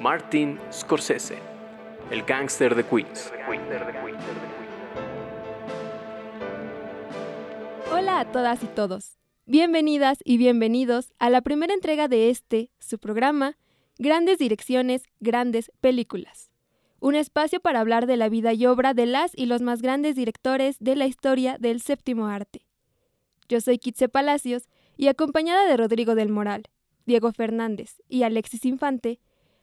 Martin Scorsese, el gángster de Queens. Hola a todas y todos. Bienvenidas y bienvenidos a la primera entrega de este, su programa, Grandes Direcciones, Grandes Películas. Un espacio para hablar de la vida y obra de las y los más grandes directores de la historia del séptimo arte. Yo soy Kitse Palacios y acompañada de Rodrigo del Moral, Diego Fernández y Alexis Infante,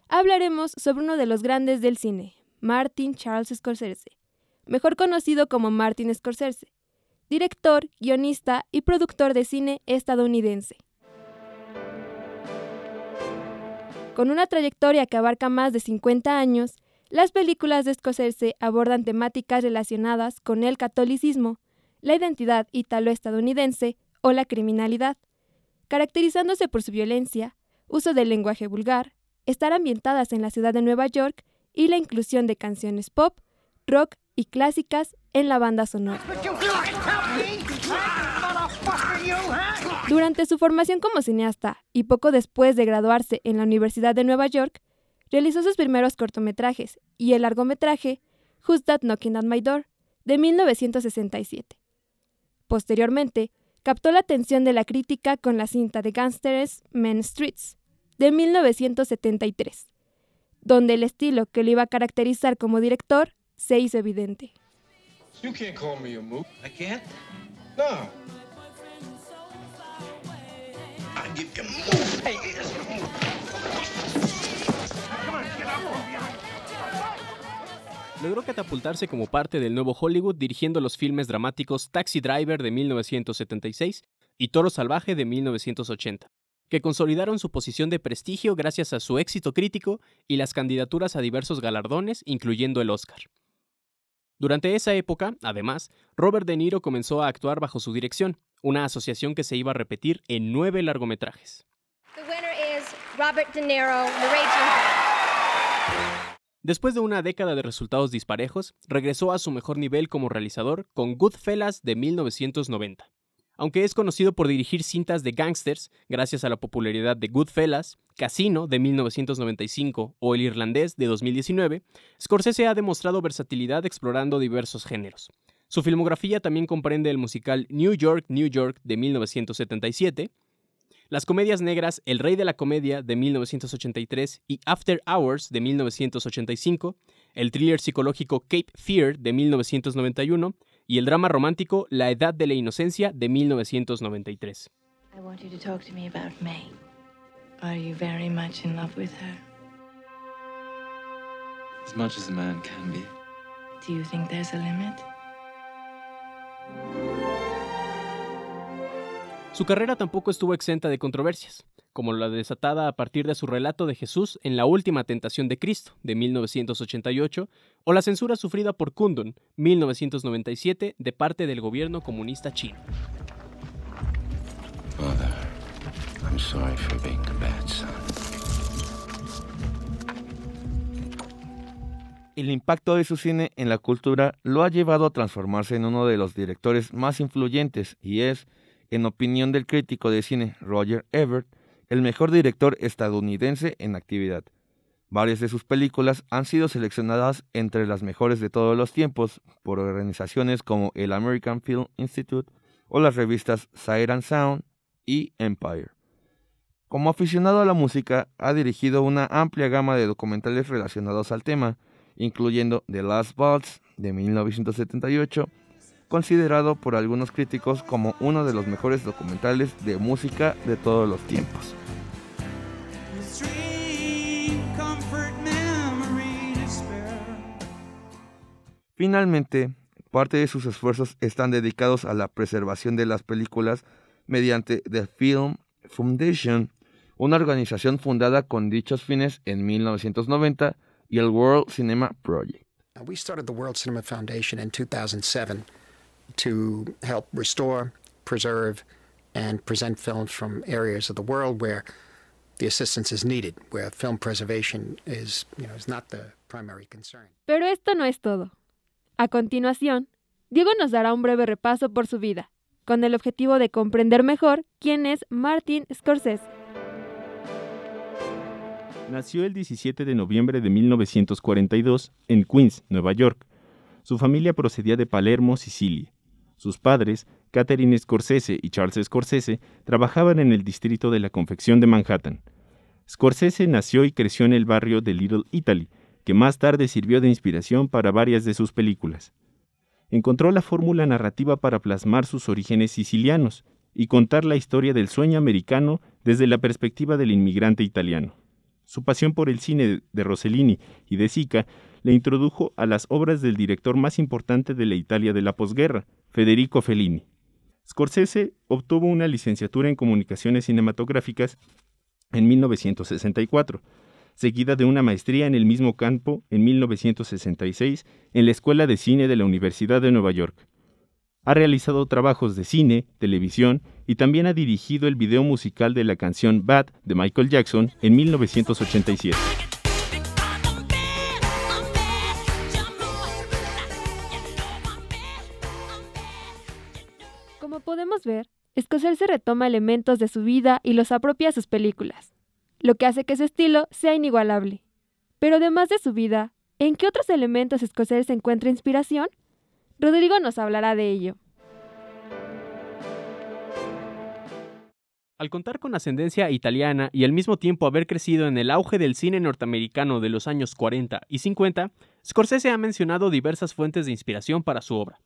hablaremos sobre uno de los grandes del cine, Martin Charles Scorsese, mejor conocido como Martin Scorsese, director, guionista y productor de cine estadounidense. Con una trayectoria que abarca más de 50 años, las películas de Scorsese abordan temáticas relacionadas con el catolicismo, la identidad italo-estadounidense o la criminalidad, caracterizándose por su violencia, uso del lenguaje vulgar, estar ambientadas en la ciudad de Nueva York y la inclusión de canciones pop, rock y clásicas en la banda sonora. Durante su formación como cineasta y poco después de graduarse en la Universidad de Nueva York, realizó sus primeros cortometrajes y el largometraje Who's That Knocking at My Door de 1967. Posteriormente, captó la atención de la crítica con la cinta de Gangsters Men Streets de 1973, donde el estilo que lo iba a caracterizar como director se hizo evidente. Logró catapultarse como parte del nuevo Hollywood dirigiendo los filmes dramáticos Taxi Driver de 1976 y Toro Salvaje de 1980, que consolidaron su posición de prestigio gracias a su éxito crítico y las candidaturas a diversos galardones, incluyendo el Oscar. Durante esa época, además, Robert De Niro comenzó a actuar bajo su dirección, una asociación que se iba a repetir en nueve largometrajes. Robert De Niro, Después de una década de resultados disparejos, regresó a su mejor nivel como realizador con Goodfellas de 1990. Aunque es conocido por dirigir cintas de gangsters, gracias a la popularidad de Goodfellas, Casino de 1995 o El Irlandés de 2019, Scorsese ha demostrado versatilidad explorando diversos géneros. Su filmografía también comprende el musical New York, New York de 1977, las comedias negras El Rey de la Comedia de 1983 y After Hours de 1985, el thriller psicológico Cape Fear de 1991 y el drama romántico La Edad de la Inocencia de 1993. I want you to talk to me about May. Are you very much in love with her? As much as a man can be. Do you think there's a limit? Su carrera tampoco estuvo exenta de controversias, como la desatada a partir de su relato de Jesús en La Última Tentación de Cristo, de 1988, o la censura sufrida por Kundun, 1997, de parte del gobierno comunista chino. El impacto de su cine en la cultura lo ha llevado a transformarse en uno de los directores más influyentes y es, en opinión del crítico de cine Roger Ebert, el mejor director estadounidense en actividad. Varias de sus películas han sido seleccionadas entre las mejores de todos los tiempos por organizaciones como el American Film Institute o las revistas Sight and Sound y Empire. Como aficionado a la música, ha dirigido una amplia gama de documentales relacionados al tema, incluyendo The Last Waltz de 1978, considerado por algunos críticos como uno de los mejores documentales de música de todos los tiempos. Finalmente, parte de sus esfuerzos están dedicados a la preservación de las películas mediante The Film Foundation, una organización fundada con dichos fines en 1990, y el World Cinema Project. We started the World Cinema Foundation in 2007 to help restore, preserve, and present films from areas of the world where the assistance is needed, where film preservation is, you know, is not the primary concern. Pero esto no es todo. A continuación, Diego nos dará un breve repaso por su vida, con el objetivo de comprender mejor quién es Martin Scorsese. Nació el 17 de noviembre de 1942 en Queens, Nueva York. Su familia procedía de Palermo, Sicilia. Sus padres, Catherine Scorsese y Charles Scorsese, trabajaban en el distrito de la confección de Manhattan. Scorsese nació y creció en el barrio de Little Italy, que más tarde sirvió de inspiración para varias de sus películas. Encontró la fórmula narrativa para plasmar sus orígenes sicilianos y contar la historia del sueño americano desde la perspectiva del inmigrante italiano. Su pasión por el cine de Rossellini y de Sica le introdujo a las obras del director más importante de la Italia de la posguerra, Federico Fellini. Scorsese obtuvo una licenciatura en comunicaciones cinematográficas en 1964, seguida de una maestría en el mismo campo en 1966 en la Escuela de Cine de la Universidad de Nueva York. Ha realizado trabajos de cine, televisión y también ha dirigido el video musical de la canción Bad de Michael Jackson en 1987. Scorsese retoma elementos de su vida y los apropia a sus películas, lo que hace que su estilo sea inigualable. Pero además de su vida, ¿en qué otros elementos Scorsese encuentra inspiración? Rodrigo nos hablará de ello. Al contar con ascendencia italiana y al mismo tiempo haber crecido en el auge del cine norteamericano de los años 40 y 50, Scorsese ha mencionado diversas fuentes de inspiración para su obra.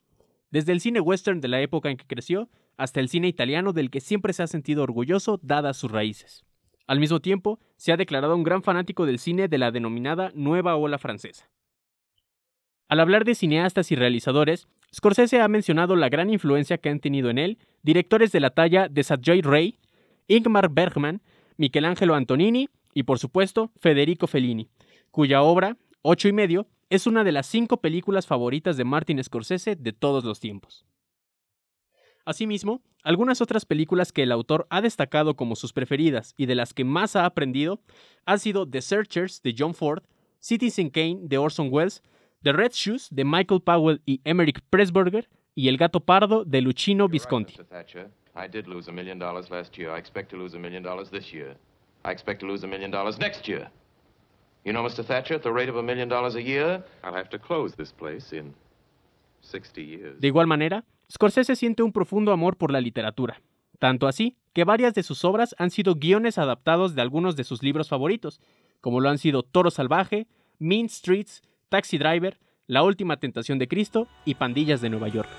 Desde el cine western de la época en que creció, hasta el cine italiano del que siempre se ha sentido orgulloso dadas sus raíces. Al mismo tiempo, se ha declarado un gran fanático del cine de la denominada Nueva Ola Francesa. Al hablar de cineastas y realizadores, Scorsese ha mencionado la gran influencia que han tenido en él directores de la talla de Satyajit Ray, Ingmar Bergman, Michelangelo Antonini y, por supuesto, Federico Fellini, cuya obra, Ocho y medio, es una de las cinco películas favoritas de Martin Scorsese de todos los tiempos. Asimismo, algunas otras películas que el autor ha destacado como sus preferidas y de las que más ha aprendido han sido The Searchers de John Ford, Citizen Kane de Orson Welles, The Red Shoes de Michael Powell y Emmerich Pressburger y El Gato Pardo de Luchino Visconti. I did lose a million dollars last year. I expect to lose a million dollars this year. I expect to lose a million dollars next year. You know, Mr. Thatcher, at the rate of a million dollars a year, I'll have to close this place in 60 years. De igual manera, Scorsese siente un profundo amor por la literatura. Tanto así que varias de sus obras han sido guiones adaptados de algunos de sus libros favoritos, como lo han sido Toro Salvaje, Mean Streets, Taxi Driver, La Última Tentación de Cristo y Pandillas de Nueva York.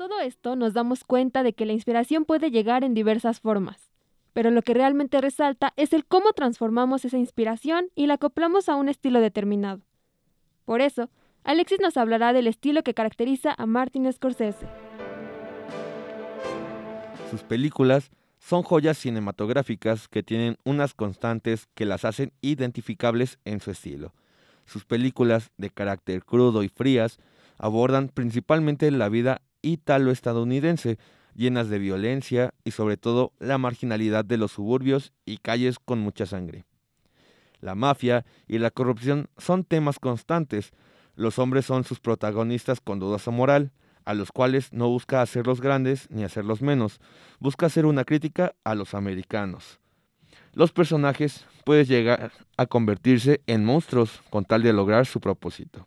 Todo esto nos damos cuenta de que la inspiración puede llegar en diversas formas, pero lo que realmente resalta es el cómo transformamos esa inspiración y la acoplamos a un estilo determinado. Por eso, Alexis nos hablará del estilo que caracteriza a Martin Scorsese. Sus películas son joyas cinematográficas que tienen unas constantes que las hacen identificables en su estilo. Sus películas, de carácter crudo y frías, abordan principalmente la vida ítalo-estadounidense, llenas de violencia y sobre todo la marginalidad de los suburbios y calles con mucha sangre. La mafia y la corrupción son temas constantes. Los hombres son sus protagonistas con dudosa moral, a los cuales no busca hacerlos grandes ni hacerlos menos, busca hacer una crítica a los americanos. Los personajes pueden llegar a convertirse en monstruos con tal de lograr su propósito.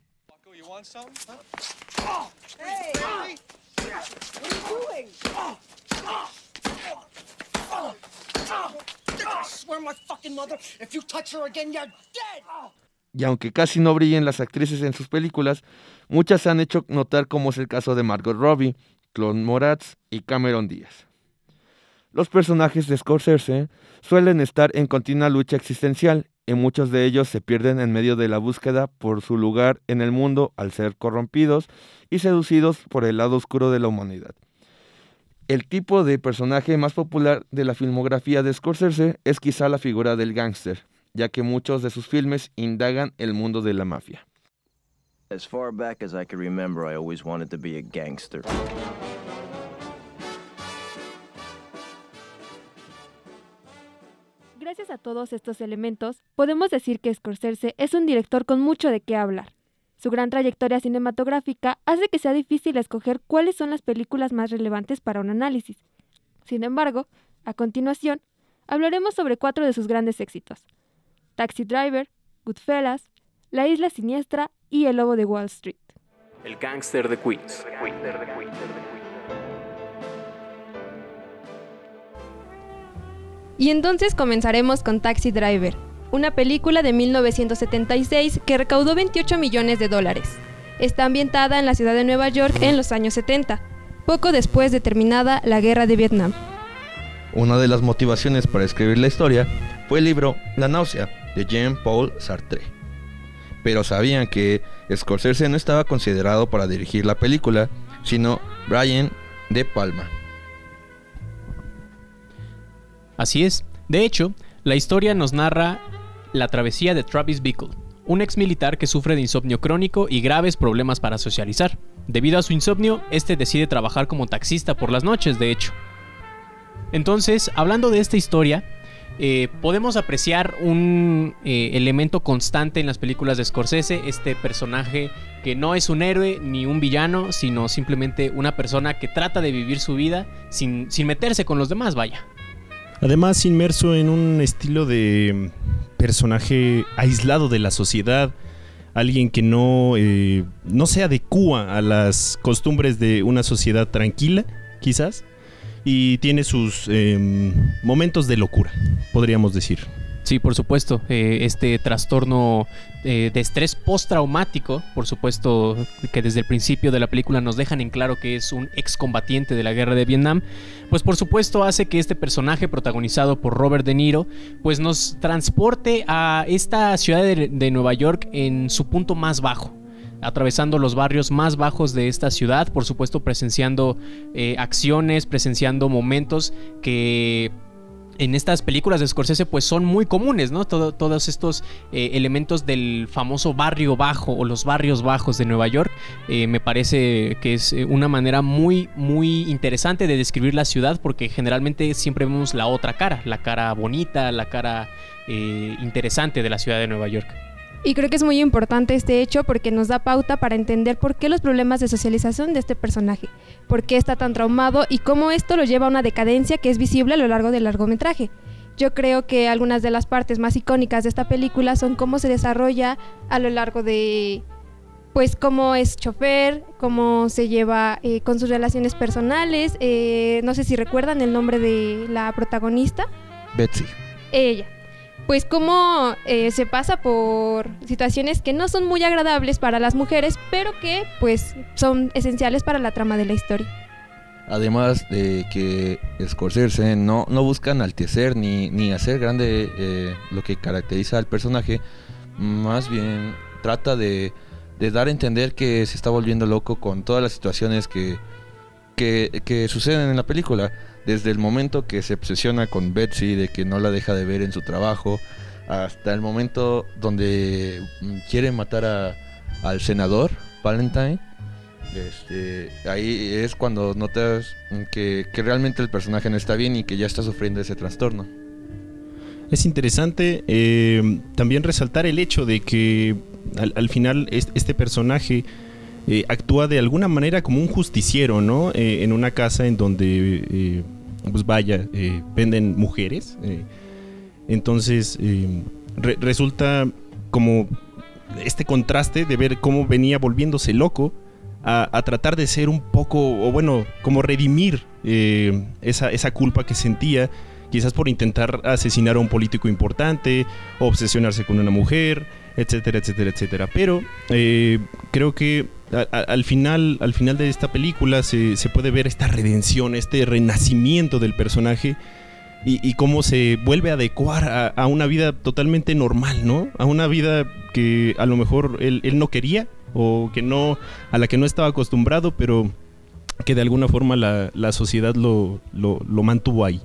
Y aunque casi no brillen las actrices en sus películas, muchas se han hecho notar como es el caso de Margot Robbie, Claude Moratz y Cameron Díaz. Los personajes de Scorsese suelen estar en continua lucha existencial y muchos de ellos se pierden en medio de la búsqueda por su lugar en el mundo al ser corrompidos y seducidos por el lado oscuro de la humanidad. El tipo de personaje más popular de la filmografía de Scorsese es quizá la figura del gángster, ya que muchos de sus filmes indagan el mundo de la mafia. As far back as I can remember, I always wanted to be a gangster. Gracias a todos estos elementos, podemos decir que Scorsese es un director con mucho de qué hablar. Su gran trayectoria cinematográfica hace que sea difícil escoger cuáles son las películas más relevantes para un análisis. Sin embargo, a continuación, hablaremos sobre cuatro de sus grandes éxitos. Taxi Driver, Goodfellas, La Isla Siniestra y El Lobo de Wall Street. El gángster de Queens. Y entonces comenzaremos con Taxi Driver, una película de 1976 que recaudó 28 millones de dólares. Está ambientada en la ciudad de Nueva York en los años 70, poco después de terminada la guerra de Vietnam. Una de las motivaciones para escribir la historia fue el libro La náusea de Jean-Paul Sartre. Pero sabían que Scorsese no estaba considerado para dirigir la película, sino Brian De Palma. Así es. De hecho, la historia nos narra la travesía de Travis Bickle, un ex militar que sufre de insomnio crónico y graves problemas para socializar. Debido a su insomnio, este decide trabajar como taxista por las noches, de hecho. Entonces, hablando de esta historia, eh, podemos apreciar un eh, elemento constante en las películas de Scorsese, este personaje que no es un héroe ni un villano, sino simplemente una persona que trata de vivir su vida sin, sin meterse con los demás, vaya. Además, inmerso en un estilo de personaje aislado de la sociedad, alguien que no, eh, no se adecua a las costumbres de una sociedad tranquila, quizás, y tiene sus em, momentos de locura, podríamos decir. Sí, por supuesto. Eh, este trastorno eh, de estrés postraumático, por supuesto, que desde el principio de la película nos dejan en claro que es un excombatiente de la guerra de Vietnam, pues por supuesto hace que este personaje protagonizado por Robert De Niro, pues nos transporte a esta ciudad de, Nueva York en su punto más bajo atravesando los barrios más bajos de esta ciudad, por supuesto presenciando eh, acciones, presenciando momentos que en estas películas de Scorsese pues son muy comunes, ¿no? todos estos eh, elementos del famoso barrio bajo o los barrios bajos de Nueva York eh, me parece que es eh, una manera muy muy interesante de describir la ciudad porque generalmente siempre vemos la otra cara, la cara bonita, la cara interesante de la ciudad de Nueva York. Y creo que es muy importante este hecho porque nos da pauta para entender por qué los problemas de socialización de este personaje, por qué está tan traumado y cómo esto lo lleva a una decadencia que es visible a lo largo del largometraje. Yo creo que algunas de las partes más icónicas de esta película son cómo se desarrolla a lo largo de, pues cómo es chofer, cómo se lleva eh, con sus relaciones personales. Eh, no sé si recuerdan el nombre de la protagonista. Betsy. Ella pues cómo eh, se pasa por situaciones que no son muy agradables para las mujeres, pero que pues son esenciales para la trama de la historia. Además de que Scorsese no, no busca enaltecer ni, ni hacer grande eh, lo que caracteriza al personaje, más bien trata de, de, dar a entender que se está volviendo loco con todas las situaciones que, que, suceden en la película desde el momento que se obsesiona con Betsy, de que no la deja de ver en su trabajo, hasta el momento donde mm, quiere matar a, al senador Valentine. Este, ahí es cuando notas que, realmente el personaje no está bien y que ya está sufriendo ese trastorno. Es interesante eh, también resaltar el hecho de que al, final este personaje eh, actúa de alguna manera como un justiciero, ¿no? Eh, en una casa en donde, eh, pues vaya, venden mujeres. entonces, resulta como este contraste de ver cómo venía volviéndose loco a, tratar de ser un poco, o bueno, como redimir esa, esa culpa que sentía quizás por intentar asesinar a un político importante, obsesionarse con una mujer, etcétera, etcétera, etcétera. Pero creo que al, final, al final de esta película se, puede ver esta redención, este renacimiento del personaje y, cómo se vuelve a adecuar a, una vida totalmente normal, ¿no? A una vida que a lo mejor él, no quería o que no, a la que no estaba acostumbrado, pero que de alguna forma la, sociedad lo, lo, lo mantuvo ahí.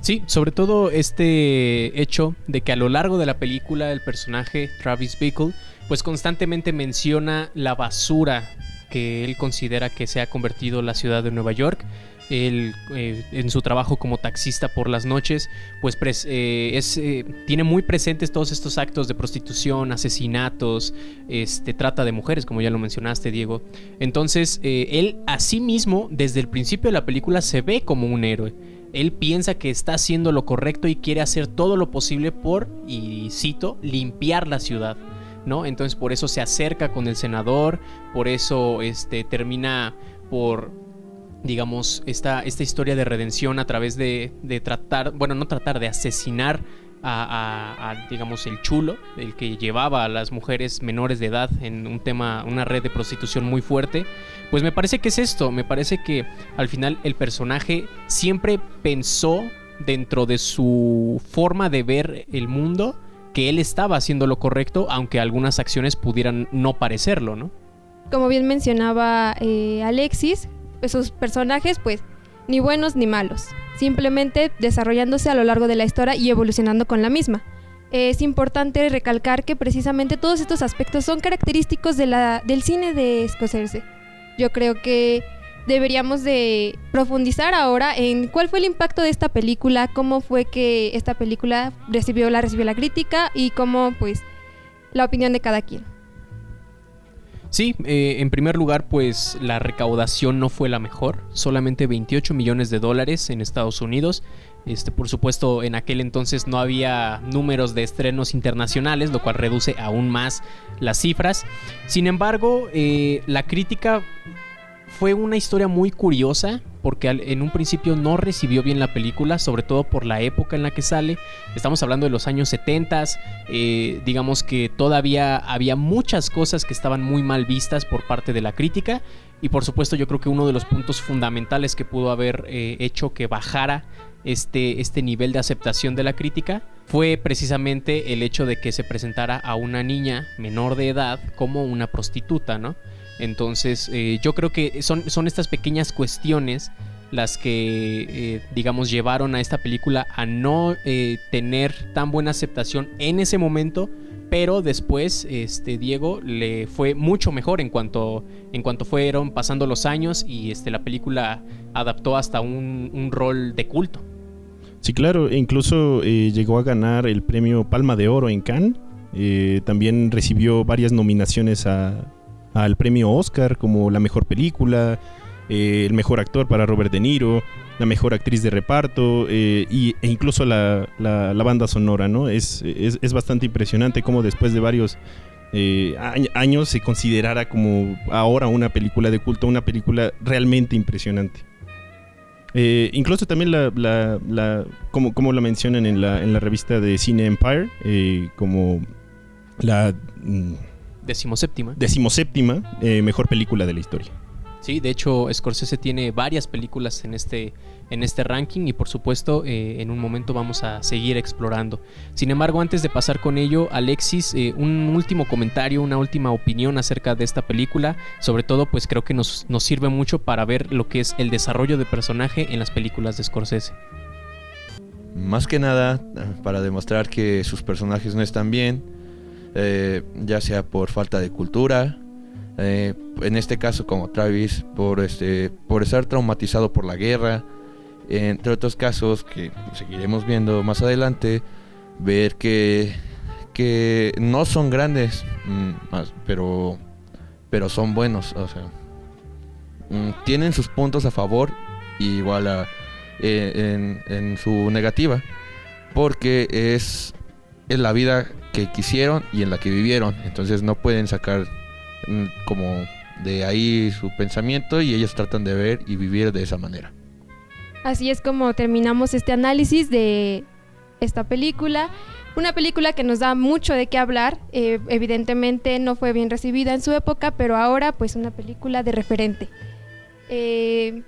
Sí, sobre todo este hecho de que a lo largo de la película el personaje Travis Bickle pues constantemente menciona la basura que él considera que se ha convertido la ciudad de Nueva York. Él, eh, en su trabajo como taxista por las noches, pues eh, es, eh, tiene muy presentes todos estos actos de prostitución, asesinatos, este, trata de mujeres, como ya lo mencionaste, Diego. Entonces, él a mismo, desde el principio de la película, se ve como un héroe. Él piensa que está haciendo lo correcto y quiere hacer todo lo posible por, y cito, limpiar la ciudad. ¿No? Entonces por eso se acerca con el senador, por eso este, termina por digamos, esta, esta historia de redención a través de, de tratar, bueno, no tratar, de asesinar a, digamos, el chulo, el que llevaba a las mujeres menores de edad en un tema, una red de prostitución muy fuerte, pues me parece que es esto, me parece que al final el personaje siempre pensó dentro de su forma de ver el mundo que él estaba haciendo lo correcto, aunque algunas acciones pudieran no parecerlo, ¿no? Como bien mencionaba eh, Alexis, sus personajes pues ni buenos ni malos, simplemente desarrollándose a lo largo de la historia y evolucionando con la misma. Es importante recalcar que precisamente todos estos aspectos son característicos del cine de Scorsese. Yo creo que deberíamos de profundizar ahora en cuál fue el impacto de esta película, cómo fue que esta película recibió la, recibió la crítica y cómo pues la opinión de cada quien. Sí, eh, en primer lugar, pues la recaudación no fue la mejor, solamente 28 millones de dólares en Estados Unidos. Este, por supuesto, en aquel entonces no había números de estrenos internacionales, lo cual reduce aún más las cifras. Sin embargo, eh, la crítica fue una historia muy curiosa porque en un principio no recibió bien la película, sobre todo por la época en la que sale. Estamos hablando de los años 70, eh, digamos que todavía había muchas cosas que estaban muy mal vistas por parte de la crítica y por supuesto yo creo que uno de los puntos fundamentales que pudo haber eh, hecho que bajara este, este nivel de aceptación de la crítica fue precisamente el hecho de que se presentara a una niña menor de edad como una prostituta, ¿no? Entonces, eh, yo creo que son, son estas pequeñas cuestiones las que, eh, digamos, llevaron a esta película a no eh, tener tan buena aceptación en ese momento, pero después, este, Diego, le fue mucho mejor en cuanto, en cuanto fueron pasando los años y este, la película adaptó hasta un, un rol de culto. Sí, claro, e incluso llegó a ganar el premio Palma de Oro en Cannes. también recibió varias nominaciones a al premio Oscar como la mejor película, eh, el mejor actor para Robert De Niro, la mejor actriz de reparto eh, y, e incluso la, banda sonora, ¿no? Es, es, bastante impresionante cómo después de varios eh, años se considerara como ahora una película de culto, una película realmente impresionante. incluso también la, como, como la mencionan en la, en la revista de Cine Empire, como la... Decimoséptima. Decimoséptima eh, mejor película de la historia. Sí, de hecho Scorsese tiene varias películas en este, en este ranking y por supuesto eh, en un momento vamos a seguir explorando. Sin embargo, antes de pasar con ello, Alexis, eh, un último comentario, una última opinión acerca de esta película. Sobre todo, pues creo que nos, nos sirve mucho para ver lo que es el desarrollo de personaje en las películas de Scorsese. Más que nada, para demostrar que sus personajes no están bien, eh, ya sea por falta de cultura, eh, en este caso como Travis, por, este, por estar traumatizado por la guerra, entre otros casos que seguiremos viendo más adelante, ver que, que no son grandes, mm, pero, pero son buenos, o sea, mm, tienen sus puntos a favor y igual a, eh, en, en, su negativa, porque es, es la vida que quisieron y en la que vivieron. Entonces no pueden sacar mm, como de ahí su pensamiento y ellos tratan de ver y vivir de esa manera. Así es como terminamos este análisis de esta película. Una película que nos da mucho de qué hablar. Eh, evidentemente no fue bien recibida en su época, pero ahora pues una película de referente. Eh,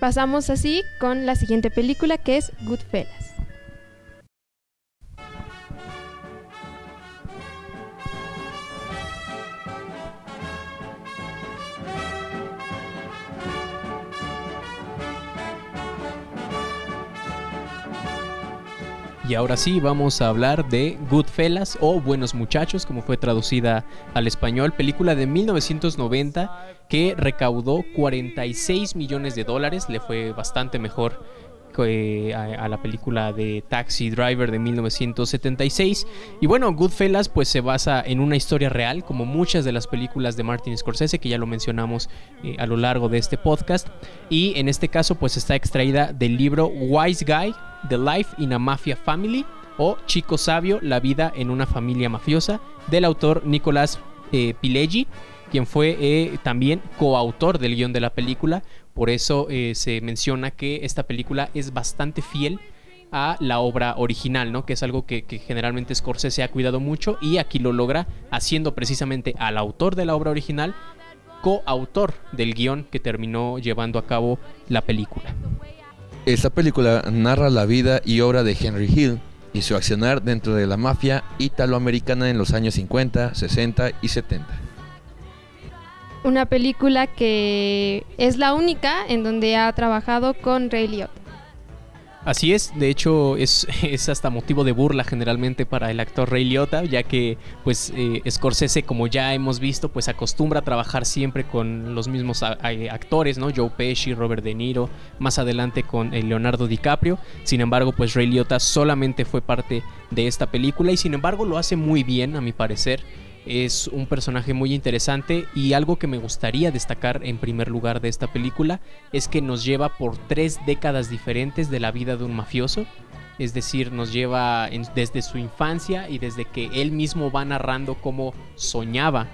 pasamos así con la siguiente película que es Goodfellas. Y ahora sí, vamos a hablar de Goodfellas o Buenos Muchachos, como fue traducida al español, película de 1990 que recaudó 46 millones de dólares, le fue bastante mejor eh, a, la película de Taxi Driver de 1976. Y bueno, Goodfellas pues se basa en una historia real, como muchas de las películas de Martin Scorsese, que ya lo mencionamos eh, a lo largo de este podcast. Y en este caso pues está extraída del libro Wise Guy, The Life in a Mafia Family, o Chico Sabio, La vida en una familia mafiosa, del autor Nicolás eh, Pileggi quien fue también coautor del guion de la película, por eso eh, se menciona que esta película es bastante fiel a la obra original, ¿no? Que es algo que, generalmente Scorsese ha cuidado mucho y aquí lo logra haciendo precisamente al autor de la obra original coautor del guion que terminó llevando a cabo la película. Esta película narra la vida y obra de Henry Hill y su accionar dentro de la mafia italoamericana en los años 50, 60 y 70 una película que es la única en donde ha trabajado con Ray Liotta. Así es, de hecho es, es, hasta motivo de burla generalmente para el actor Ray Liotta, ya que pues eh, Scorsese, como ya hemos visto, pues acostumbra a trabajar siempre con los mismos actores, ¿no? Joe Pesci, Robert De Niro, más adelante con eh, Leonardo DiCaprio. Sin embargo, pues Ray Liotta solamente fue parte de esta película y sin embargo lo hace muy bien, a mi parecer es un personaje muy interesante y algo que me gustaría destacar en primer lugar de esta película es que nos lleva por tres décadas diferentes de la vida de un mafioso. Es decir, nos lleva desde su infancia y desde que él mismo va narrando cómo soñaba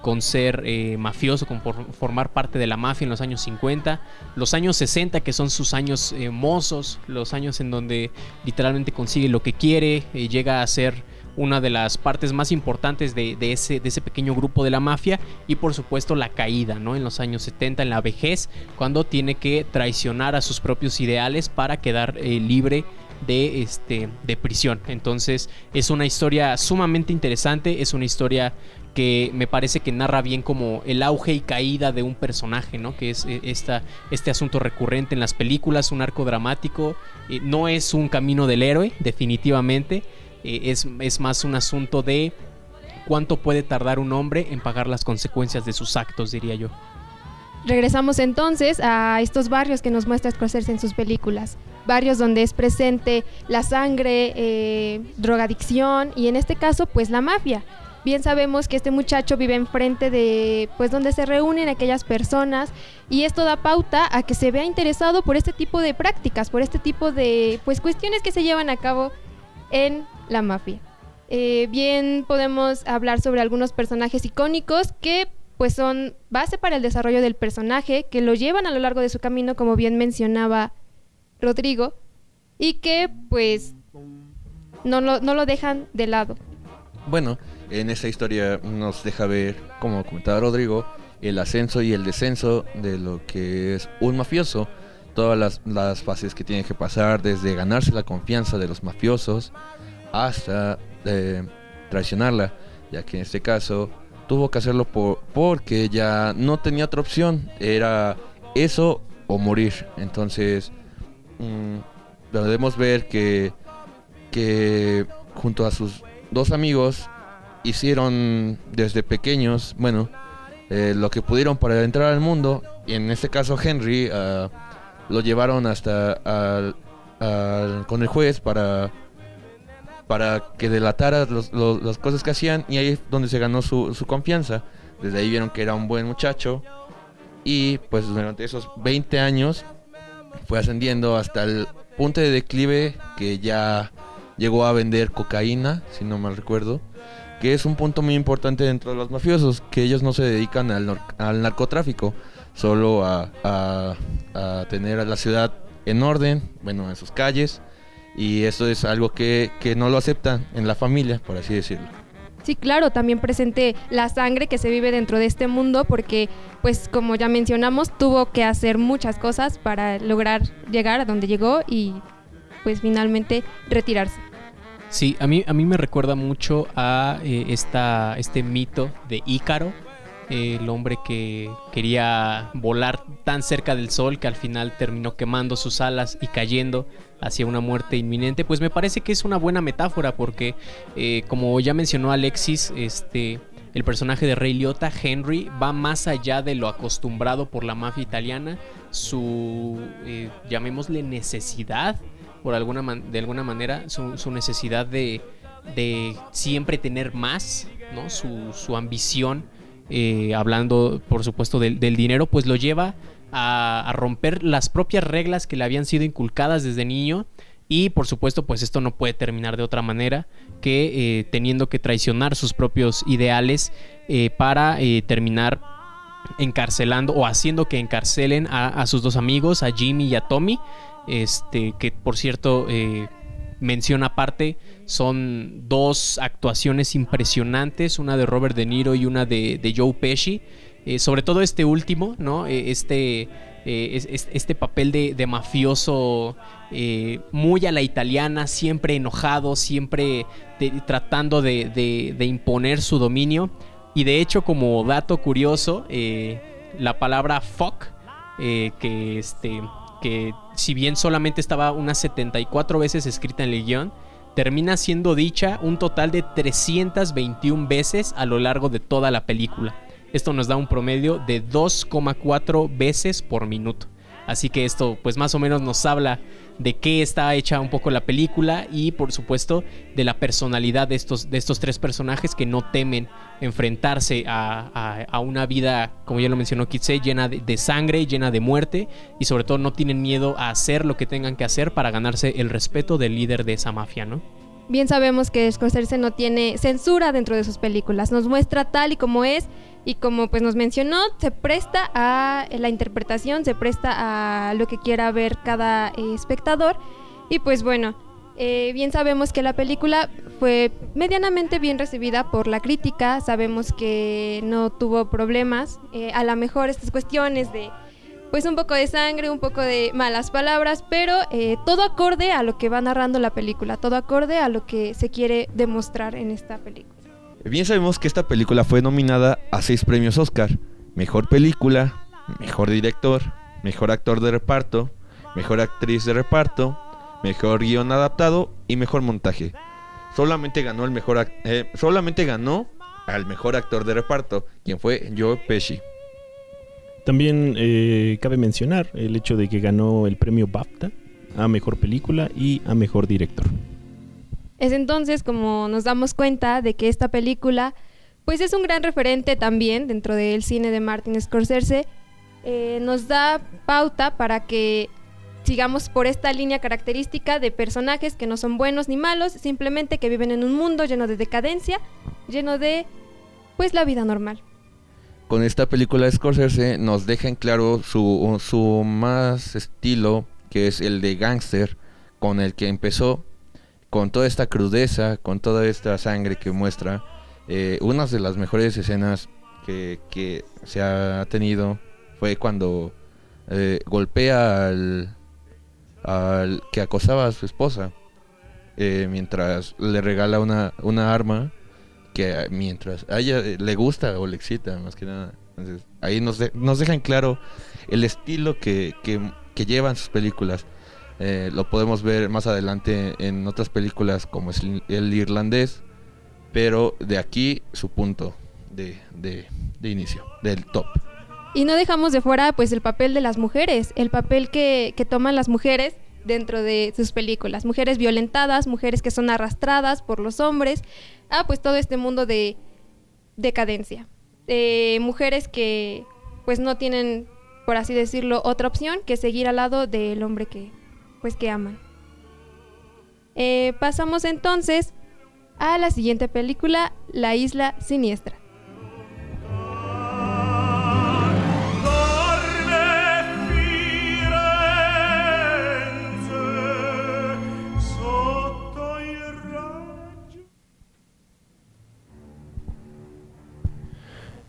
con ser eh, mafioso, con formar parte de la mafia en los años 50, los años 60 que son sus años eh, mozos, los años en donde literalmente consigue lo que quiere, eh, llega a ser una de las partes más importantes de, ese, pequeño grupo de la mafia y por supuesto la caída, ¿no? En los años 70, en la vejez, cuando tiene que traicionar a sus propios ideales para quedar eh, libre de, este, de prisión. Entonces es una historia sumamente interesante, es una historia que me parece que narra bien como el auge y caída de un personaje, ¿no? Que es eh, esta, este asunto recurrente en las películas, un arco dramático. Eh, no es un camino del héroe, definitivamente. Eh, es, más un asunto de cuánto puede tardar un hombre en pagar las consecuencias de sus actos, diría yo. Regresamos entonces a estos barrios que nos muestra Scorsese en sus películas. Barrios donde es presente la sangre, eh, drogadicción y en este caso pues la mafia. Bien sabemos que este muchacho vive enfrente de pues donde se reúnen aquellas personas y esto da pauta a que se vea interesado por este tipo de prácticas, por este tipo de pues cuestiones que se llevan a cabo en la mafia. Eh, bien podemos hablar sobre algunos personajes icónicos que pues son base para el desarrollo del personaje, que lo llevan a lo largo de su camino, como bien mencionaba Rodrigo, y que pues no lo, no lo dejan de lado. Bueno, en esta historia nos deja ver, como comentaba Rodrigo, el ascenso y el descenso de lo que es un mafioso, todas las, las fases que tiene que pasar, desde ganarse la confianza de los mafiosos, hasta eh, traicionarla, ya que en este caso tuvo que hacerlo por, porque ya no tenía otra opción, era eso o morir. Entonces, mm, podemos ver que, que junto a sus dos amigos hicieron desde pequeños, bueno, eh, lo que pudieron para entrar al mundo. Y en este caso Henry ah, lo llevaron hasta con el juez para para que delatara las cosas que hacían y ahí es donde se ganó su, confianza. Desde ahí vieron que era un buen muchacho y pues durante esos 20 años fue ascendiendo hasta el punto de declive que ya llegó a vender cocaína, si no mal recuerdo, que es un punto muy importante dentro de los mafiosos, que ellos no se dedican al, narcotráfico, solo a, a, a tener a la ciudad en orden, bueno, en sus calles, y eso es algo que, no lo aceptan en la familia, por así decirlo. Sí, claro, también presente la sangre que se vive dentro de este mundo porque, pues como ya mencionamos, tuvo que hacer muchas cosas para lograr llegar a donde llegó y pues finalmente retirarse. Sí, a mí, a mí me recuerda mucho a eh, esta, este mito de Ícaro, el hombre que quería volar tan cerca del sol que al final terminó quemando sus alas y cayendo hacia una muerte inminente, pues me parece que es una buena metáfora porque, eh, como ya mencionó Alexis, este, el personaje de Ray Liotta, Henry, va más allá de lo acostumbrado por la mafia italiana, su, eh, llamémosle necesidad, por alguna de alguna manera, su, necesidad de, de, siempre tener más, ¿no? su, ambición, eh, hablando por supuesto del, dinero, pues lo lleva a, romper las propias reglas que le habían sido inculcadas desde niño. Y por supuesto, pues esto no puede terminar de otra manera que eh, teniendo que traicionar sus propios ideales eh, para terminar encarcelando o haciendo que encarcelen a, sus dos amigos, a Jimmy y a Tommy. Este, que por cierto, mención aparte, son dos actuaciones impresionantes, una de Robert De Niro y una de, Joe Pesci. Eh, sobre todo este último, ¿no? Eh, este, eh, este papel de, mafioso muy a la italiana, siempre enojado, siempre tratando de, imponer su dominio. Y de hecho, como dato curioso, la palabra fuck, que este que si bien solamente estaba unas 74 veces escrita en el guion, termina siendo dicha un total de 321 veces a lo largo de toda la película. Esto nos da un promedio de 2,4 veces por minuto. Así que esto pues más o menos nos habla de qué está hecha un poco la película y por supuesto de la personalidad de estos, de estos tres personajes que no temen enfrentarse a, una vida, como ya lo mencionó Kitse, llena de, de, sangre, llena de muerte y sobre todo no tienen miedo a hacer lo que tengan que hacer para ganarse el respeto del líder de esa mafia, ¿no? Bien sabemos que Scorsese no tiene censura dentro de sus películas, nos muestra tal y como es y como pues nos mencionó, se presta a la interpretación, se presta a lo que quiera ver cada eh, espectador. Y pues bueno, eh, bien sabemos que la película fue medianamente bien recibida por la crítica, sabemos que no tuvo problemas, eh, a lo mejor estas cuestiones de pues un poco de sangre, un poco de malas palabras, pero todo acorde a lo que va narrando la película, todo acorde a lo que se quiere demostrar en esta película. Bien sabemos que esta película fue nominada a seis premios Oscar, Mejor Película, Mejor Director, Mejor Actor de Reparto, Mejor Actriz de Reparto, Mejor Guión Adaptado y Mejor Montaje. Solamente ganó el mejor eh, solamente ganó al mejor actor de reparto, quien fue Joe Pesci. También eh, cabe mencionar el hecho de que ganó el premio BAFTA a Mejor Película y a Mejor Director. Es entonces como nos damos cuenta de que esta película pues es un gran referente también dentro del cine de Martin Scorsese. Eh, nos da pauta para que sigamos por esta línea característica de personajes que no son buenos ni malos, simplemente que viven en un mundo lleno de decadencia, lleno de pues la vida normal con esta película de Scorsese nos deja en claro su, su más estilo, que es el de gángster, con el que empezó, con toda esta crudeza, con toda esta sangre que muestra. Eh, una de las mejores escenas que, se ha tenido fue cuando eh, golpea al, que acosaba a su esposa, eh, mientras le regala una, arma que mientras a ella le gusta o le excita, más que nada. Entonces, ahí nos, nos dejan claro el estilo que, llevan sus películas. Eh, lo podemos ver más adelante en otras películas como es el irlandés, pero de aquí su punto de, de, de inicio, del top. Y no dejamos de fuera pues el papel de las mujeres, el papel que, que toman las mujeres dentro de sus películas. Mujeres violentadas, mujeres que son arrastradas por los hombres, ah, pues todo este mundo de decadencia. mujeres que pues no tienen, por así decirlo, otra opción que seguir al lado del hombre que pues que aman. Eh, pasamos entonces a la siguiente película, La Isla Siniestra.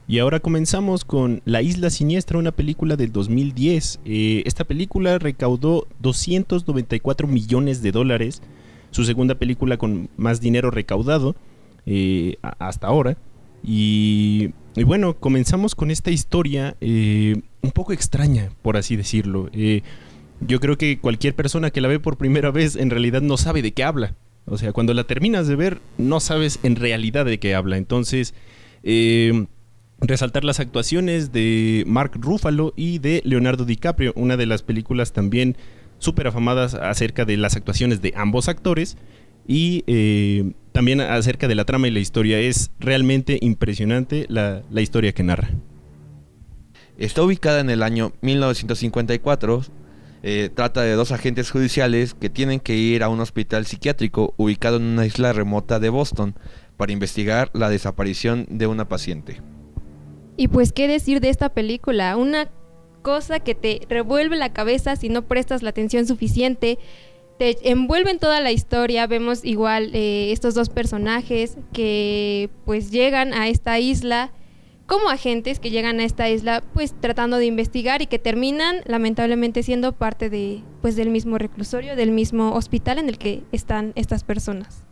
Y ahora comenzamos con La Isla Siniestra, una película del 2010. Eh, esta película recaudó 294 millones de dólares, su segunda película con más dinero recaudado eh, hasta ahora. Y, bueno, comenzamos con esta historia eh, un poco extraña, por así decirlo. yo creo que cualquier persona que la ve por primera vez en realidad no sabe de qué habla. O sea, cuando la terminas de ver, no sabes en realidad de qué habla. Entonces, eh, resaltar las actuaciones de Mark Ruffalo y de Leonardo DiCaprio, una de las películas también súper afamadas acerca de las actuaciones de ambos actores y eh, también acerca de la trama y la historia. Es realmente impresionante la, la historia que narra. Está ubicada en el año 1954. Eh, trata de dos agentes judiciales que tienen que ir a un hospital psiquiátrico ubicado en una isla remota de Boston para investigar la desaparición de una paciente. Y pues, ¿qué decir de esta película? Una cosa que te revuelve la cabeza si no prestas la atención suficiente. Te envuelve en toda la historia. Vemos igual eh, estos dos personajes que pues llegan a esta isla como agentes que llegan a esta isla pues tratando de investigar y que terminan lamentablemente siendo parte de pues del mismo reclusorio, del mismo hospital en el que están estas personas.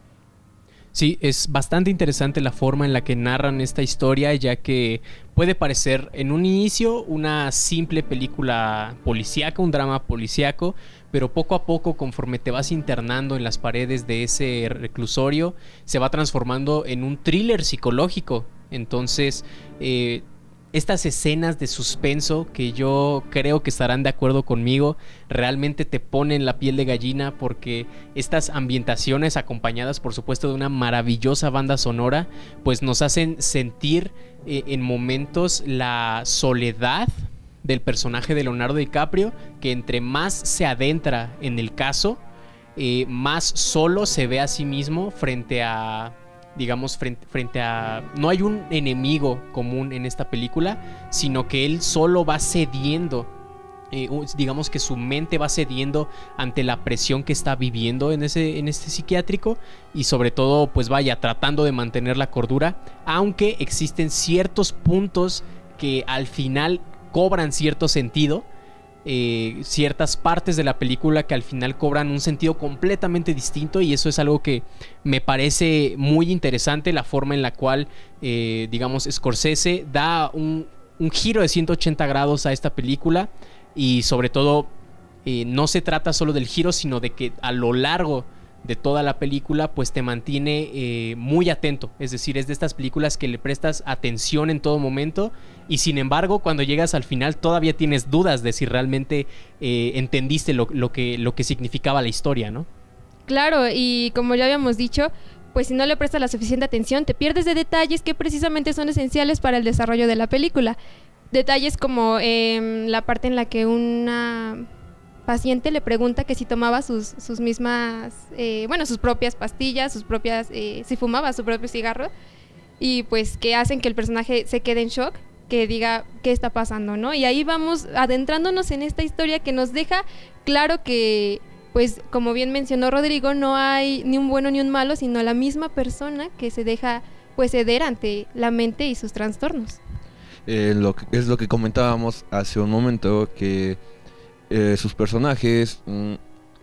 Sí, es bastante interesante la forma en la que narran esta historia, ya que puede parecer en un inicio una simple película policíaca, un drama policíaco, pero poco a poco, conforme te vas internando en las paredes de ese reclusorio, se va transformando en un thriller psicológico. Entonces, eh, estas escenas de suspenso que yo creo que estarán de acuerdo conmigo realmente te ponen la piel de gallina porque estas ambientaciones acompañadas por supuesto de una maravillosa banda sonora pues nos hacen sentir eh, en momentos la soledad del personaje de Leonardo DiCaprio que entre más se adentra en el caso eh, más solo se ve a sí mismo frente a digamos, frente, a... No hay un enemigo común en esta película, sino que él solo va cediendo eh, digamos que su mente va cediendo ante la presión que está viviendo en ese en este psiquiátrico y sobre todo pues vaya tratando de mantener la cordura aunque existen ciertos puntos que al final cobran cierto sentido eh, ciertas partes de la película que al final cobran un sentido completamente distinto y eso es algo que me parece muy interesante, la forma en la cual, eh, digamos, Scorsese da un, giro de 180 grados a esta película y sobre todo eh, no se trata solo del giro, sino de que a lo largo de toda la película, pues te mantiene eh, muy atento. Es decir, es de estas películas que le prestas atención en todo momento y sin embargo cuando llegas al final todavía tienes dudas de si realmente eh, entendiste lo, que, lo que significaba la historia, ¿no? Claro, y como ya habíamos dicho, pues si no le prestas la suficiente atención, te pierdes de detalles que precisamente son esenciales para el desarrollo de la película. Detalles como em, la parte en la que una paciente le pregunta que si tomaba sus, sus mismas, eh, bueno, sus propias pastillas, sus propias, eh, si fumaba su propio cigarro, y pues que hacen que el personaje se quede en shock, que diga qué está pasando, ¿no? Y ahí vamos adentrándonos en esta historia que nos deja claro que, pues como bien mencionó Rodrigo, no hay ni un bueno ni un malo, sino la misma persona que se deja pues ceder ante la mente y sus trastornos. Eh, es lo que comentábamos hace un momento, que eh, sus personajes, mm,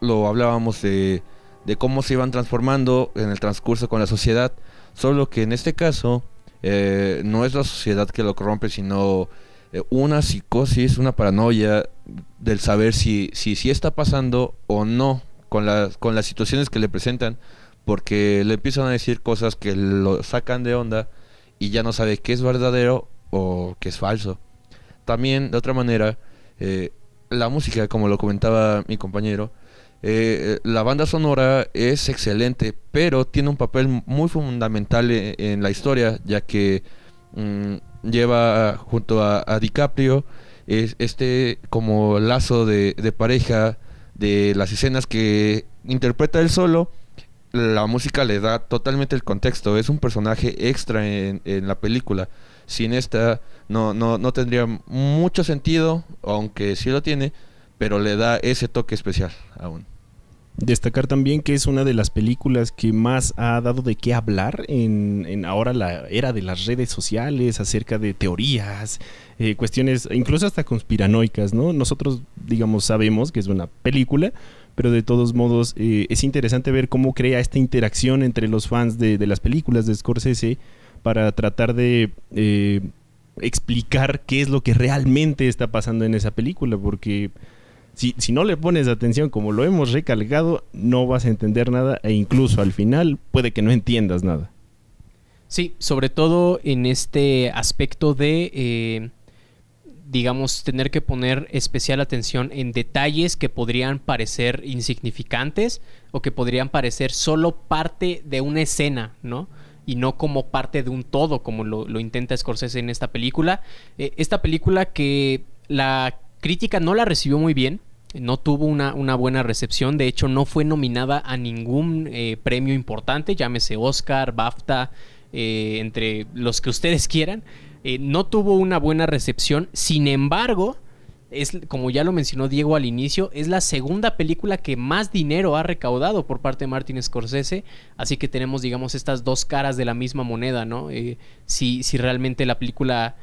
lo hablábamos de, cómo se iban transformando en el transcurso con la sociedad, solo que en este caso eh, no es la sociedad que lo corrompe, sino eh, una psicosis, una paranoia del saber si, si, si está pasando o no con, las con las situaciones que le presentan, porque le empiezan a decir cosas que lo sacan de onda y ya no sabe qué es verdadero o qué es falso. También, de otra manera, la música, como lo comentaba mi compañero, eh, la banda sonora es excelente, pero tiene un papel muy fundamental e, en, la historia, ya que mm, lleva junto a, DiCaprio es, este como lazo de, pareja de las escenas que interpreta él solo. La música le da totalmente el contexto, es un personaje extra en, en la película. Sin esta no, no, no tendría mucho sentido, aunque sí lo tiene, pero le da ese toque especial aún. Destacar también que es una de las películas que más ha dado de qué hablar en, en ahora la era de las redes sociales, acerca de teorías, eh, cuestiones incluso hasta conspiranoicas, ¿no? Nosotros, digamos, sabemos que es una película, pero de todos modos eh, es interesante ver cómo crea esta interacción entre los fans de, de las películas de Scorsese para tratar de eh, explicar qué es lo que realmente está pasando en esa película, porque si, si no le pones atención como lo hemos recalcado, no vas a entender nada e incluso al final puede que no entiendas nada. Sí, sobre todo en este aspecto de, eh, digamos, tener que poner especial atención en detalles que podrían parecer insignificantes o que podrían parecer solo parte de una escena, ¿no? Y no como parte de un todo, como lo, intenta Scorsese en esta película. Eh, esta película que la crítica no la recibió muy bien, no tuvo una, buena recepción, de hecho no fue nominada a ningún eh, premio importante, llámese Oscar, BAFTA, eh, entre los que ustedes quieran. No tuvo una buena recepción, sin embargo, es, como ya lo mencionó Diego al inicio, es la segunda película que más dinero ha recaudado por parte de Martin Scorsese, así que tenemos, digamos, estas dos caras de la misma moneda, ¿no? si, si realmente la película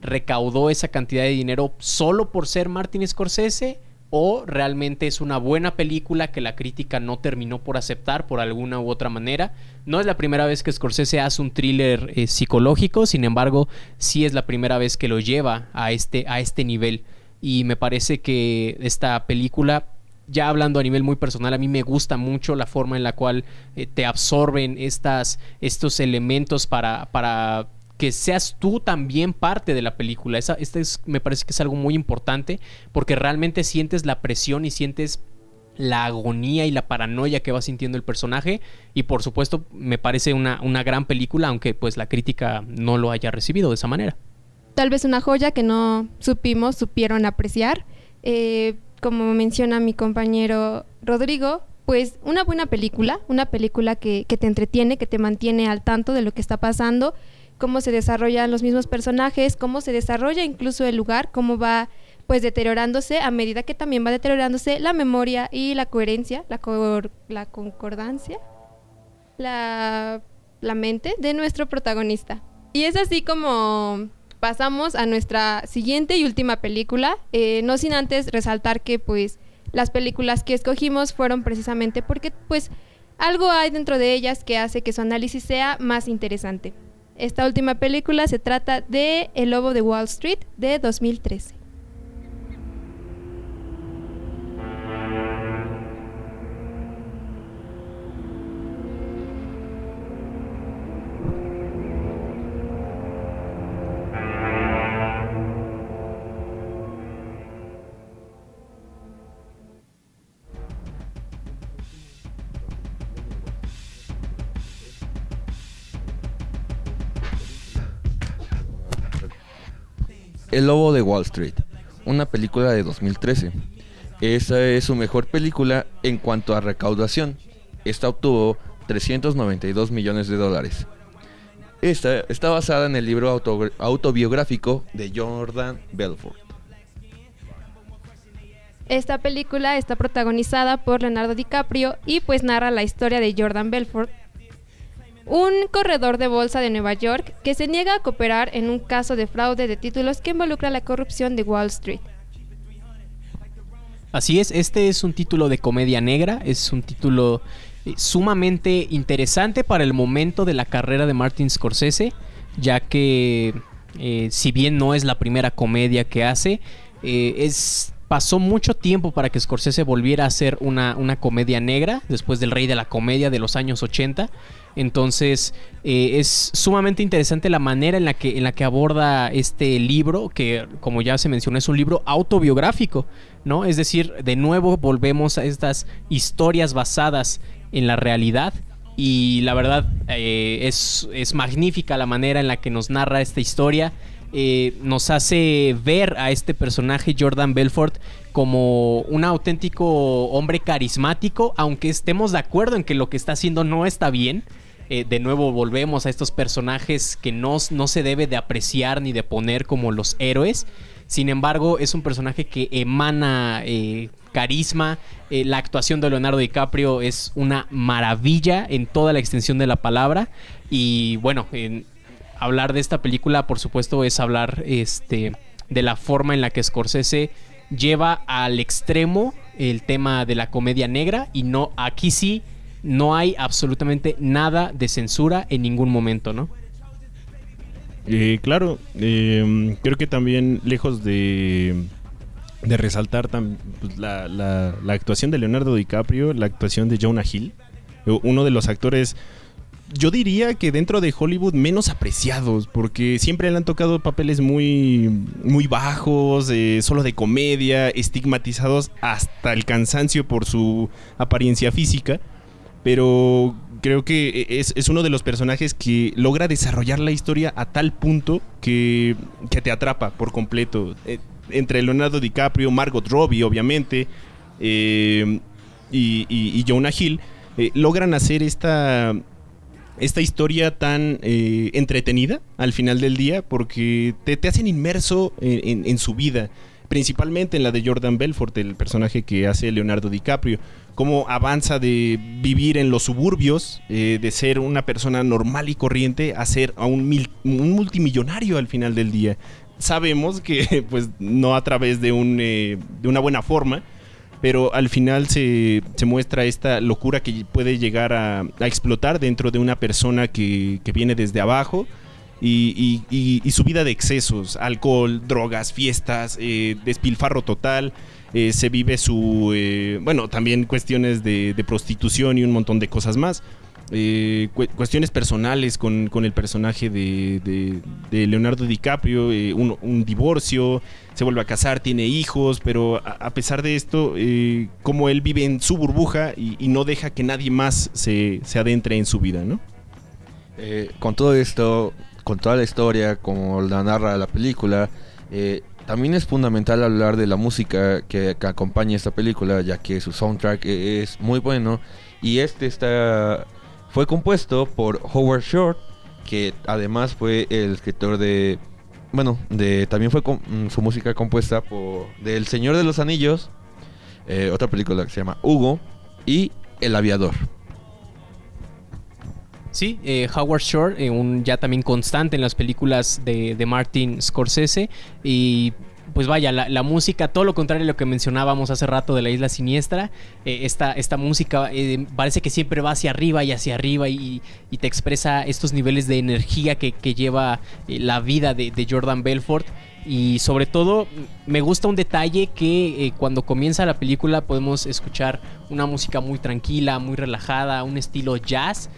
recaudó esa cantidad de dinero solo por ser Martin Scorsese o realmente es una buena película que la crítica no terminó por aceptar por alguna u otra manera. No es la primera vez que Scorsese hace un thriller eh, psicológico, sin embargo, sí es la primera vez que lo lleva a este, a este nivel. Y me parece que esta película ya hablando a nivel muy personal, a mí me gusta mucho la forma en la cual eh, te absorben estas, estos elementos para, para que seas tú también parte de la película. Esa, este es, me parece que es algo muy importante porque realmente sientes la presión y sientes la agonía y la paranoia que va sintiendo el personaje y por supuesto me parece una, una gran película aunque pues la crítica no lo haya recibido de esa manera. Tal vez una joya que no supimos, supieron apreciar. Eh, como menciona mi compañero Rodrigo, pues una buena película, una película que te entretiene, que te mantiene al tanto de lo que está pasando cómo se desarrollan los mismos personajes, cómo se desarrolla incluso el lugar, cómo va pues deteriorándose a medida que también va deteriorándose la memoria y la coherencia, la, la concordancia, la, la mente de nuestro protagonista. Y es así como pasamos a nuestra siguiente y última película, eh, no sin antes resaltar que pues las películas que escogimos fueron precisamente porque pues algo hay dentro de ellas que hace que su análisis sea más interesante. Esta última película se trata de El Lobo de Wall Street de 2013. El Lobo de Wall Street, una película de 2013. Esa es su mejor película en cuanto a recaudación. Esta obtuvo 392 millones de dólares. Esta está basada en el libro autobiográfico de Jordan Belfort. Esta película está protagonizada por Leonardo DiCaprio y pues narra la historia de Jordan Belfort, un corredor de bolsa de Nueva York que se niega a cooperar en un caso de fraude de títulos que involucra la corrupción de Wall Street. Así es, este es un título de comedia negra, es un título eh, sumamente interesante para el momento de la carrera de Martin Scorsese, ya que eh, si bien no es la primera comedia que hace, eh, es pasó mucho tiempo para que Scorsese volviera a hacer una, una, comedia negra después del Rey de la Comedia de los años 80. Entonces eh, es sumamente interesante la manera en la, que, en la que aborda este libro, que como ya se mencionó es un libro autobiográfico, ¿no? Es decir, de nuevo volvemos a estas historias basadas en la realidad. Y la verdad eh, es, es magnífica la manera en la que nos narra esta historia. Eh, nos hace ver a este personaje Jordan Belfort como un auténtico hombre carismático, aunque estemos de acuerdo en que lo que está haciendo no está bien. Eh, de nuevo volvemos a estos personajes que no, no se debe de apreciar ni de poner como los héroes. Sin embargo, es un personaje que emana eh, carisma. la actuación de Leonardo DiCaprio es una maravilla en toda la extensión de la palabra. Y bueno, en, hablar de esta película, por supuesto, es hablar este, de la forma en la que Scorsese lleva al extremo el tema de la comedia negra y no aquí sí no hay absolutamente nada de censura en ningún momento, ¿no? Eh, claro, em, creo que también lejos de de resaltar pues, la, la, actuación de Leonardo DiCaprio, la actuación de Jonah Hill, uno de los actores yo diría que dentro de Hollywood menos apreciados, porque siempre le han tocado papeles muy, muy bajos, eh, solo de comedia, estigmatizados hasta el cansancio por su apariencia física, pero creo que es, uno de los personajes que logra desarrollar la historia a tal punto que, te atrapa por completo. Eh, entre Leonardo DiCaprio, Margot Robbie, obviamente, eh, y, y Jonah Hill, logran hacer esta esta historia tan eh, entretenida al final del día porque te, hacen inmerso en, su vida, principalmente en la de Jordan Belfort, el personaje que hace Leonardo DiCaprio, cómo avanza de vivir en los suburbios, eh, de ser una persona normal y corriente, a ser a un, multimillonario al final del día. Sabemos que pues no a través de, un, eh, de una buena forma, pero al final se, muestra esta locura que puede llegar a, explotar dentro de una persona que, viene desde abajo. Y, su vida de excesos, alcohol, drogas, fiestas, eh, despilfarro total, eh, se vive su, eh, bueno, también cuestiones de, prostitución y un montón de cosas más. Cuestiones personales con, el personaje de, Leonardo DiCaprio, un, divorcio, se vuelve a casar, tiene hijos, pero a, pesar de esto, como él vive en su burbuja y, no deja que nadie más se, adentre en su vida, ¿no? con todo esto, con toda la historia, como la narra la película, también es fundamental hablar de la música que, acompaña esta película, ya que su soundtrack es muy bueno y este está fue compuesto por Howard Shore, que además fue el escritor de. Bueno, de, también fue mm, su música compuesta por. del Señor de los Anillos, eh, otra película que se llama Hugo, y El Aviador. Sí, eh, Howard Shore, eh, un ya también constante en las películas de, Martin Scorsese. Y pues vaya, la, música, todo lo contrario a lo que mencionábamos hace rato de la isla siniestra, eh, esta, música eh, parece que siempre va hacia arriba y hacia arriba y, te expresa estos niveles de energía que, lleva la vida de, Jordan Belfort. Y sobre todo me gusta un detalle que cuando comienza la película podemos escuchar una música muy tranquila, muy relajada, un estilo jazz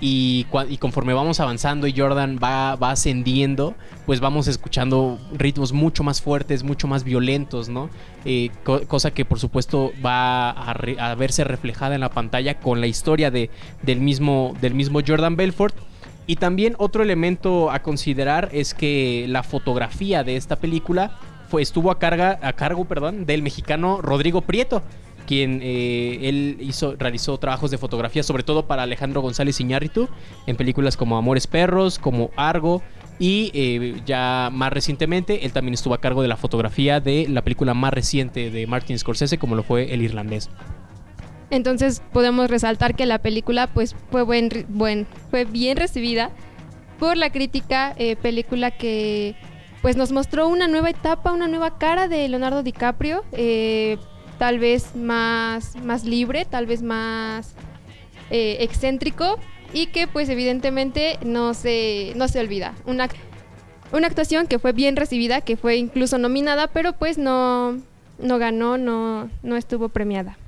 y, conforme vamos avanzando y Jordan va, ascendiendo, pues vamos escuchando ritmos mucho más fuertes, mucho más violentos, ¿no? Eh, cosa que por supuesto va a, verse reflejada en la pantalla con la historia de, del, mismo, del mismo Jordan Belfort. Y también otro elemento a considerar es que la fotografía de esta película fue, estuvo a, carga, a cargo perdón, del mexicano Rodrigo Prieto quien eh, él realizó trabajos de fotografía, sobre todo para Alejandro González Iñárritu, en películas como Amores Perros, como Argo, y eh, ya más recientemente él también estuvo a cargo de la fotografía de la película más reciente de Martin Scorsese, como lo fue El Irlandés. Entonces podemos resaltar que la película pues fue, buen, buen, fue bien recibida por la crítica, eh, película que pues nos mostró una nueva etapa, una nueva cara de Leonardo DiCaprio tal vez más, más libre, tal vez más eh, excéntrico y que pues evidentemente no se, no se olvida. Una, una actuación que fue bien recibida, que fue incluso nominada, pero pues no, no ganó, no, no estuvo premiada.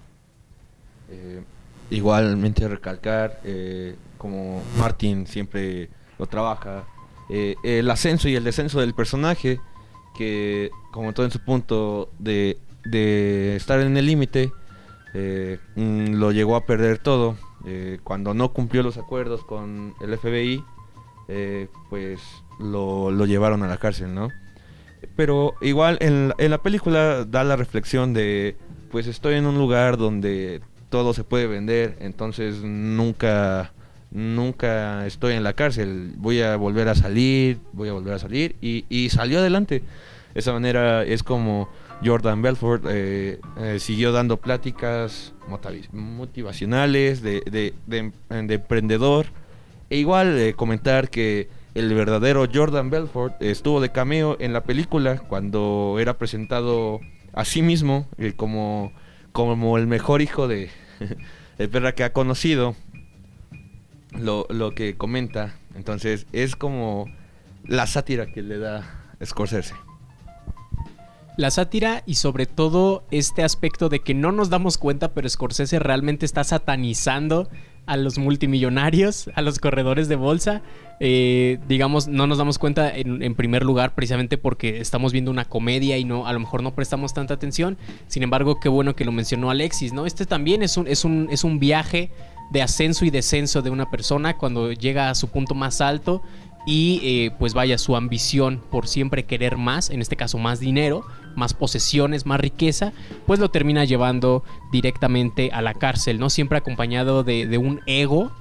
Eh, igualmente recalcar, eh, como Martin siempre lo trabaja, el ascenso y el descenso del personaje, que como todo en su punto de de estar en el límite, eh, mm, lo llegó a perder todo. Eh, cuando no cumplió los acuerdos con el FBI, eh, pues lo, llevaron a la cárcel, ¿no? Pero igual en, en, la película da la reflexión de, pues estoy en un lugar donde todo se puede vender, entonces nunca, nunca estoy en la cárcel, voy a volver a salir, voy a volver a salir y, y salió adelante. De esa manera es como Jordan Belfort eh, eh, siguió dando pláticas motivacionales de, emprendedor. E igual eh, comentar que el verdadero Jordan Belfort estuvo de cameo en la película cuando era presentado a sí mismo como, como el mejor hijo de, de perra que ha conocido. Lo, lo que comenta. Entonces es como la sátira que le da Scorsese. La sátira y sobre todo este aspecto de que no nos damos cuenta, pero Scorsese realmente está satanizando a los multimillonarios, a los corredores de bolsa. Eh, digamos, no nos damos cuenta en, primer lugar precisamente porque estamos viendo una comedia y no, a lo mejor no prestamos tanta atención. Sin embargo, qué bueno que lo mencionó Alexis, ¿no? Este también es un, es un, es un viaje de ascenso y descenso de una persona cuando llega a su punto más alto y eh, pues vaya su ambición por siempre querer más, en este caso más dinero, más posesiones, más riqueza, pues lo termina llevando directamente a la cárcel, ¿no? Siempre acompañado de, un ego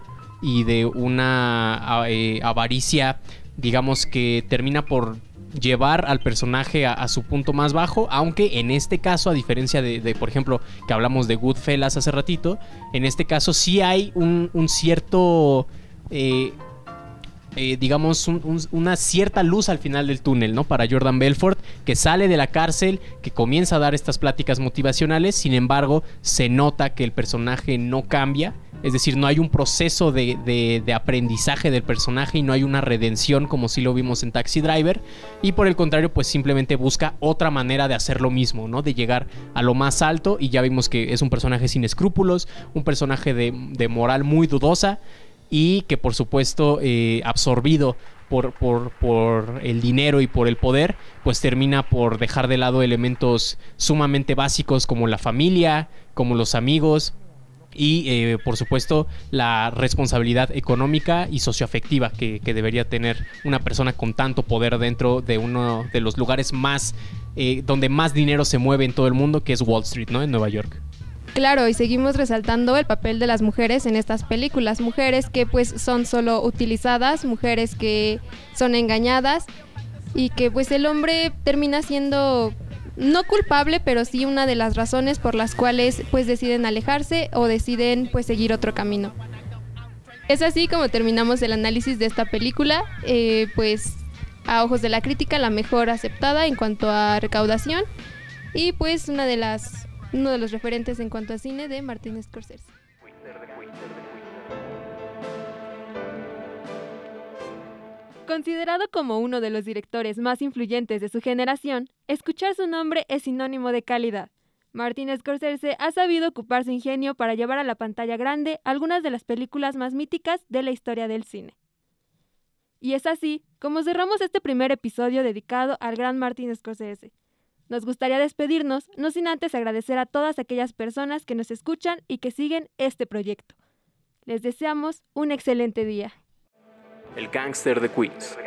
y de una eh, avaricia, digamos que termina por llevar al personaje a, su punto más bajo, aunque en este caso, a diferencia de, por ejemplo, que hablamos de Goodfellas hace ratito, en este caso sí hay un, cierto... Eh, eh, digamos, una cierta luz al final del túnel, ¿no? Para Jordan Belfort, que sale de la cárcel, que comienza a dar estas pláticas motivacionales, sin embargo, se nota que el personaje no cambia, es decir, no hay un proceso de, aprendizaje del personaje y no hay una redención como si lo vimos en Taxi Driver, y por el contrario, pues simplemente busca otra manera de hacer lo mismo, ¿no? De llegar a lo más alto, y ya vimos que es un personaje sin escrúpulos, un personaje de moral muy dudosa, y que por supuesto eh, absorbido por, por, el dinero y por el poder, pues termina por dejar de lado elementos sumamente básicos como la familia, como los amigos y eh, por supuesto la responsabilidad económica y socioafectiva que, que, debería tener una persona con tanto poder dentro de uno de los lugares más eh, donde más dinero se mueve en todo el mundo que es Wall Street, ¿no? En Nueva York. Claro, y seguimos resaltando el papel de las mujeres en estas películas, mujeres que pues son solo utilizadas, mujeres que son engañadas y que pues el hombre termina siendo no culpable, pero sí una de las razones por las cuales pues deciden alejarse o deciden pues seguir otro camino. Es así como terminamos el análisis de esta película, eh, pues a ojos de la crítica la mejor aceptada en cuanto a recaudación. Y pues una de las uno de los referentes en cuanto a cine de Martin Scorsese. Considerado como uno de los directores más influyentes de su generación, escuchar su nombre es sinónimo de calidad. Martin Scorsese ha sabido ocupar su ingenio para llevar a la pantalla grande algunas de las películas más míticas de la historia del cine. Y es así como cerramos este primer episodio dedicado al gran Martin Scorsese, nos gustaría despedirnos, no sin antes agradecer a todas aquellas personas que nos escuchan y que siguen este proyecto. Les deseamos un excelente día. El gángster de Queens.